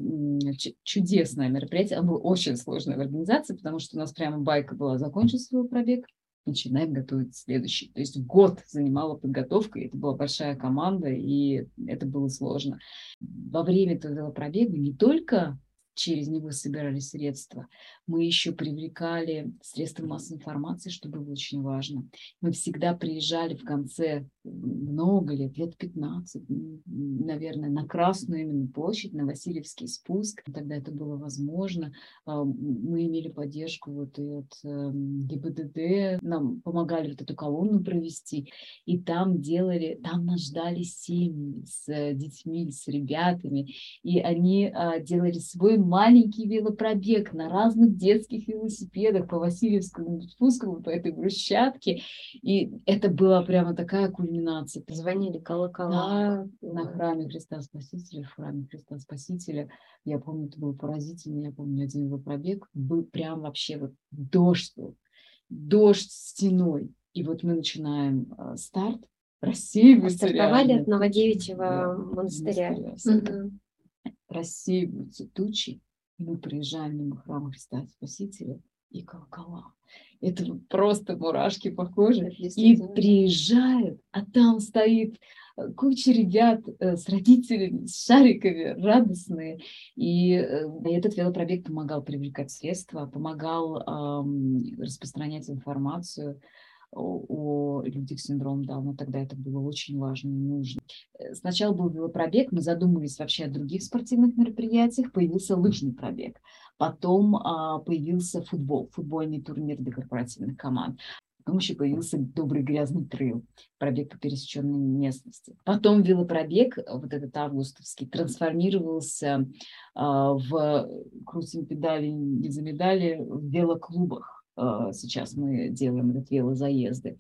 чудесное мероприятие. Оно было очень сложное в организации, потому что у нас прямо байка была закончить свой пробег, начинаем готовить следующий. То есть год занимала подготовка, это была большая команда, и это было сложно. Во время этого пробега не только через него собирали средства. Мы еще привлекали средства массовой информации, что было очень важно. Мы всегда приезжали в конце много лет, лет 15, наверное, на Красную именно площадь, на Васильевский спуск. Тогда это было возможно. А, мы имели поддержку вот и от эм, ГИБДД, нам помогали вот эту колонну провести, и там делали, там нас ждали семьи с э, детьми, с ребятами, и они а, делали свой маленький велопробег на разных детских велосипедах по Васильевскому спуску, по этой брусчатке. И это была прямо такая кульминация. Звонили колокола. Да, на храме Христа Спасителя, в храме Христа Спасителя. Я помню, это было поразительно. Я помню, один велопробег был прям вообще вот дождь был. Дождь стеной. И вот мы начинаем э, старт, рассеивается Стартовали реально. от Новодевичьего да, монастыря. монастыря угу. Рассеиваются тучи, и мы приезжаем мимо храма Христа Спасителя и колокола. Это просто мурашки похожи. И приезжают, а там стоит э, куча ребят э, с родителями, с шариками, радостные. И э, этот велопробег помогал привлекать средства, помогал эм, распространять информацию о, о людях с синдромом Дауна. Тогда это было очень важно и нужно. Сначала был велопробег, мы задумывались вообще о других спортивных мероприятиях, появился лыжный пробег. Потом а, появился футбол, футбольный турнир для корпоративных команд. Потом еще появился добрый грязный трейл, пробег по пересеченной местности. Потом велопробег, вот этот августовский, трансформировался а, в крутим педали, не за медали, в велоклубах а, сейчас мы делаем этот велозаезды.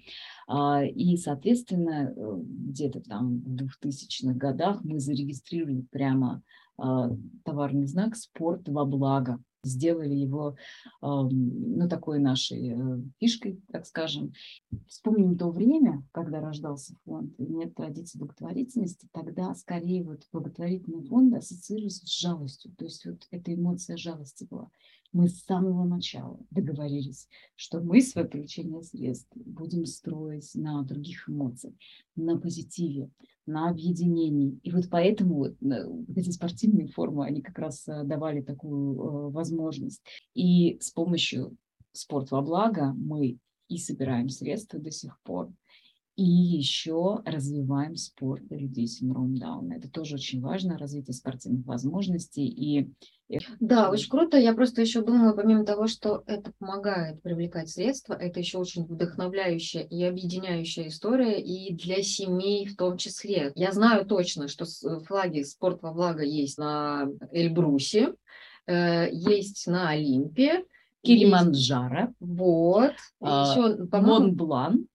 И, соответственно, э, где-то там в 2000-х годах мы зарегистрировали прямо товарный знак «Спорт во благо» сделали его ну, такой нашей э, фишкой, так скажем. Вспомним то время, когда рождался фонд, и нет традиции благотворительности, тогда скорее вот благотворительный фонд ассоциируется с жалостью. То есть вот эта эмоция жалости была мы с самого начала договорились, что мы свое привлечение средств будем строить на других эмоциях, на позитиве, на объединении. И вот поэтому вот, э, эти спортивные формы, они как раз э, давали такую э, возможность. И с помощью «Спорт во благо» мы и собираем средства до сих пор, и еще развиваем спорт для людей с синдромом Дауна. Это тоже очень важно, развитие спортивных возможностей. И... Да, очень круто. Я просто еще думаю, помимо того, что это помогает привлекать средства, это еще очень вдохновляющая и объединяющая история и для семей в том числе. Я знаю точно, что флаги «Спорт во благо» есть на Эльбрусе, э, есть на Олимпе, Килиманджаро. Вот. А, еще, Монблан.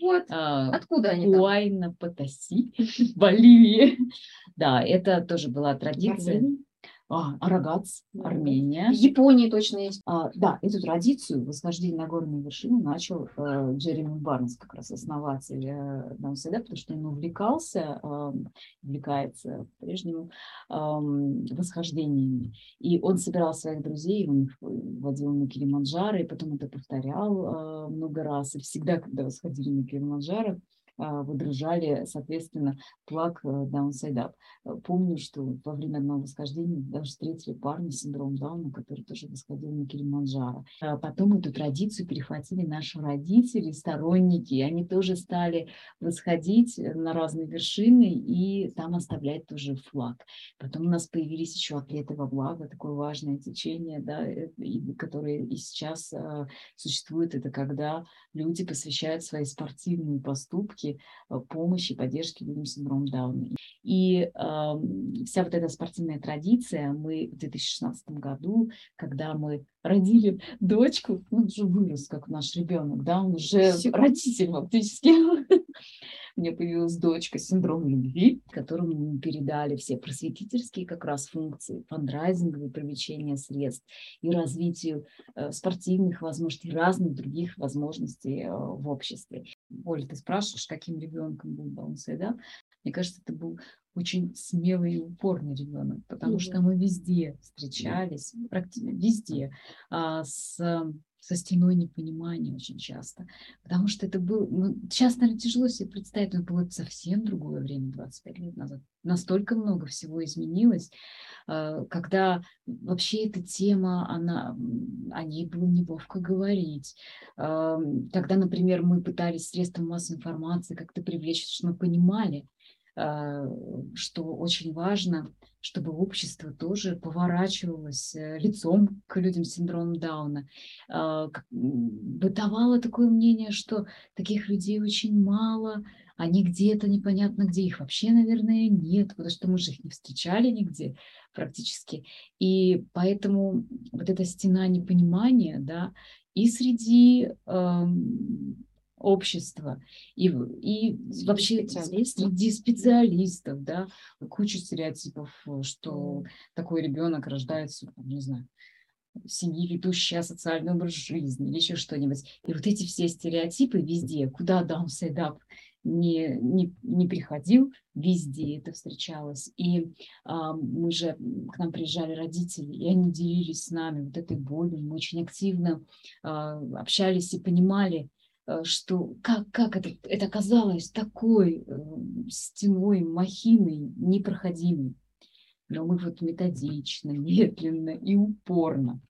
Вот. А, Откуда они там? Уайна Потаси, Боливия. Да, это тоже была традиция. А, Арагац, Армения. В Японии точно есть. А, да, эту традицию восхождения на горные вершины начал э, Джереми Барнс, как раз основатель э, Даунседа, потому что он увлекался, э, увлекается по-прежнему э, восхождениями. И он собирал своих друзей, он их водил на Килиманджаро, и потом это повторял э, много раз. И всегда, когда восходили на Килиманджаро, а, выдружали, соответственно, флаг э, Downside Up. Э, помню, что во время одного восхождения даже встретили парня с синдромом Дауна, который тоже восходил на Килиманджаро. А потом эту традицию перехватили наши родители, сторонники, и они тоже стали восходить на разные вершины и там оставлять тоже флаг. Потом у нас появились еще атлеты во благо, такое важное течение, да, э, которое и сейчас существует, это когда люди посвящают свои спортивные поступки поддержки, э, помощи, поддержки людям с синдромом Дауна. И э, вся вот эта спортивная традиция, мы в 2016 году, когда мы родили дочку, он уже вырос, как наш ребенок, да, он уже Все. родитель фактически. у меня появилась дочка с синдромом любви, которому мы передали все просветительские как раз функции, фандрайзинговые привлечение средств и развитию э, спортивных возможностей, разных других возможностей э, в обществе. Оля, ты спрашиваешь, каким ребенком был Баунсей, да? Мне кажется, это был очень смелый и упорный ребенок, потому mm-hmm. что мы везде встречались, практически везде, а, с со стеной непонимания очень часто. Потому что это был... Ну, сейчас, наверное, тяжело себе представить, но было совсем другое время, 25 лет назад. Настолько много всего изменилось, а, когда вообще эта тема, она, о ней было неловко говорить. А, когда, например, мы пытались средством массовой информации как-то привлечь, что мы понимали, что очень важно, чтобы общество тоже поворачивалось э, лицом к людям с синдромом Дауна. А, бытовало такое мнение, что таких людей очень мало, они где-то непонятно где, их вообще, наверное, нет, потому что мы же их не встречали нигде практически. И поэтому вот эта стена непонимания, да, и среди общества и, и вообще специалистов. среди специалистов, да, куча стереотипов, что такой ребенок рождается, не знаю, семьи, ведущая социальный образ жизни или еще что-нибудь. И вот эти все стереотипы везде, куда даунсайдап не, не, не приходил, везде это встречалось. И а, мы же, к нам приезжали родители, и они делились с нами вот этой болью. Мы очень активно а, общались и понимали, Э, что как, как это, это казалось такой э, стеной, махиной непроходимой. Но мы вот методично, медленно и упорно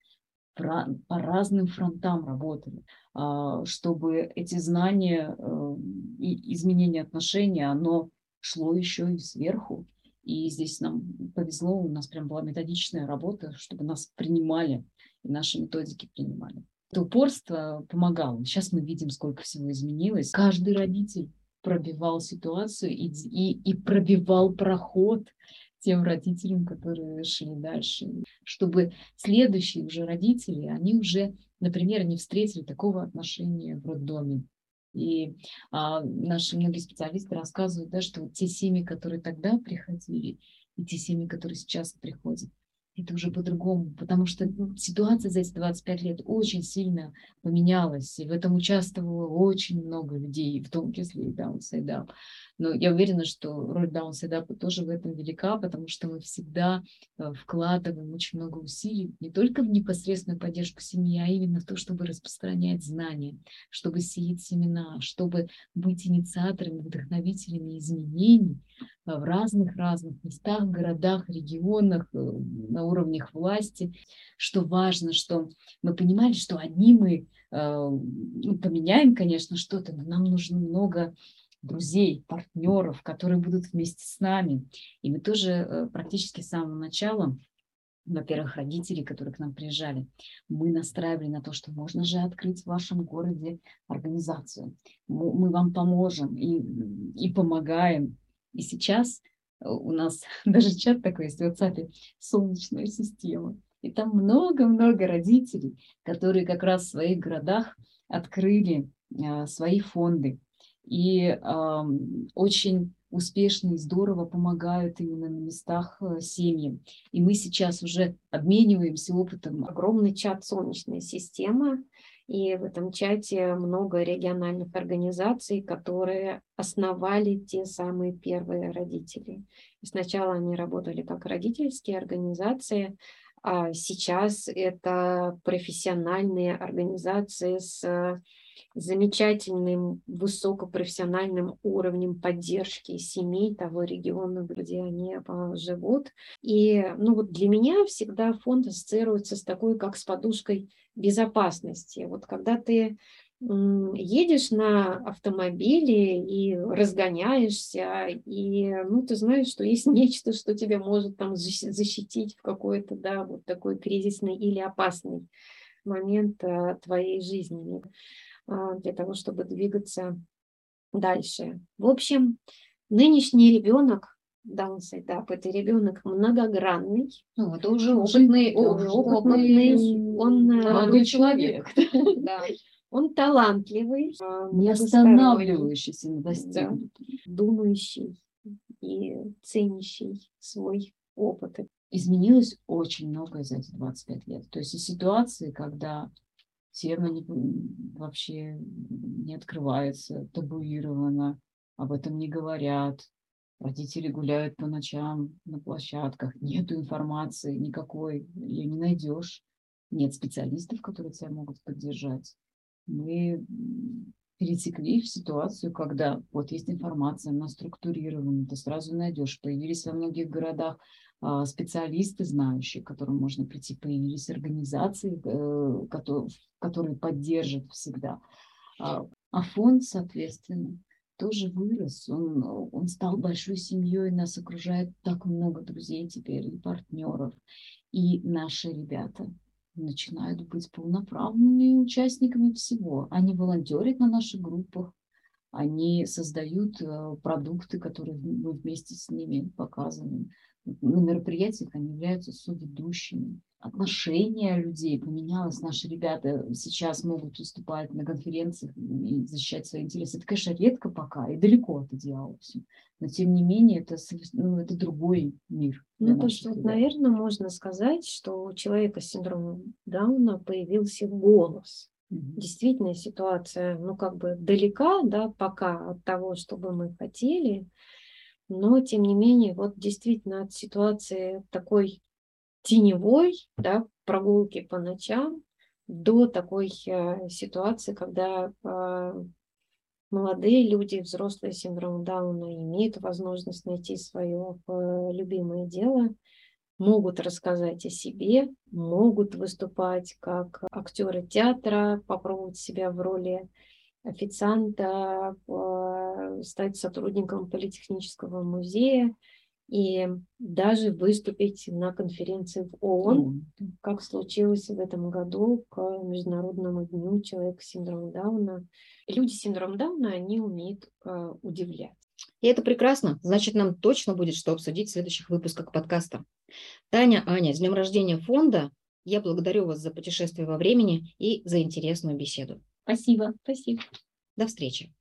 по разным фронтам работали, а, чтобы эти знания э, и изменение отношений, оно шло еще и сверху. И здесь нам повезло, у нас прям была методичная работа, чтобы нас принимали, и наши методики принимали. Это упорство помогало. Сейчас мы видим, сколько всего изменилось. Каждый родитель пробивал ситуацию и, и, и пробивал проход тем родителям, которые шли дальше, чтобы следующие уже родители, они уже, например, не встретили такого отношения в роддоме. И а, наши многие специалисты рассказывают, да, что те семьи, которые тогда приходили, и те семьи, которые сейчас приходят, это уже по-другому, потому что ну, ситуация за эти 25 лет очень сильно поменялась, и в этом участвовало очень много людей, в том числе и даунсайдап. Но я уверена, что роль даунсайдапа тоже в этом велика, потому что мы всегда э, вкладываем очень много усилий не только в непосредственную поддержку семьи, а именно в то, чтобы распространять знания, чтобы сеять семена, чтобы быть инициаторами, вдохновителями изменений в разных-разных местах, городах, регионах, э, на уровнях власти. Что важно, что мы понимали, что одни мы ну, поменяем, конечно, что-то, но нам нужно много друзей, партнеров, которые будут вместе с нами. И мы тоже э, практически с самого начала во-первых, родители, которые к нам приезжали, мы настраивали на то, что можно же открыть в вашем городе организацию. Мы вам поможем и, и помогаем. И сейчас э, у нас даже чат такой есть в WhatsApp «Солнечная система». И там много-много родителей, которые как раз в своих городах открыли а, свои фонды, и э, очень успешно и здорово помогают именно на местах э, семьям. И мы сейчас уже обмениваемся опытом. Огромный чат «Солнечная система», и в этом чате много региональных организаций, которые основали те самые первые родители. И сначала они работали как родительские организации, а сейчас это профессиональные организации с замечательным высокопрофессиональным уровнем поддержки семей того региона, где они а, живут. И ну вот для меня всегда фонд ассоциируется с такой, как с подушкой безопасности. Вот когда ты едешь на автомобиле и разгоняешься, и ну, ты знаешь, что есть нечто, что тебя может там защитить в какой-то, да, вот такой кризисный или опасный момент а, твоей жизни. А, для того, чтобы двигаться дальше. В общем, нынешний ребенок даунсайдап, это ребенок многогранный. Ну, это уже опытный, уже опытный, он э, молодой человек. Да. Он талантливый, а, не останавливающийся на да, думающий и ценящий свой опыт. Изменилось очень многое за эти 25 лет. То есть и ситуации, когда тема не, вообще не открывается, табуирована, об этом не говорят, родители гуляют по ночам на площадках, нету информации никакой, ее не найдешь, нет специалистов, которые тебя могут поддержать. Мы перетекли в ситуацию, когда вот есть информация, она структурирована, ты сразу найдешь. Появились во многих городах специалисты, знающие, к которым можно прийти, появились организации, э, которые поддержат всегда. А, а фонд, соответственно, тоже вырос. Он, он стал большой семьей, нас окружает так много друзей теперь и партнеров. И наши ребята начинают быть полноправными участниками всего. Они волонтерят на наших группах, они создают э, продукты, которые мы вместе с ними показываем на мероприятиях они являются соведущими. Отношение людей поменялось. Наши ребята сейчас могут выступать на конференциях и защищать свои интересы. Это, конечно, редко пока и далеко от идеала все. Но, тем не менее, это, ну, это другой мир. Ну, то есть, вот, наверное, можно сказать, что у человека с синдромом Дауна появился голос. Mm-hmm. Действительно, ситуация, ну, как бы далека, да, пока от того, что бы мы хотели, но тем не менее, вот действительно от ситуации такой теневой, да, прогулки по ночам, до такой э, ситуации, когда э, молодые люди, взрослые с синдромом Дауна имеют возможность найти свое э, любимое дело, могут рассказать о себе, могут выступать как актеры театра, попробовать себя в роли официанта, стать сотрудником политехнического музея и даже выступить на конференции в ООН, как случилось в этом году к Международному дню человека с синдромом Дауна. Люди с синдромом Дауна, они умеют э, удивлять. И это прекрасно. Значит, нам точно будет что обсудить в следующих выпусках подкаста. Таня, Аня, с днем рождения фонда. Я благодарю вас за путешествие во времени и за интересную беседу. Спасибо. Спасибо. До встречи.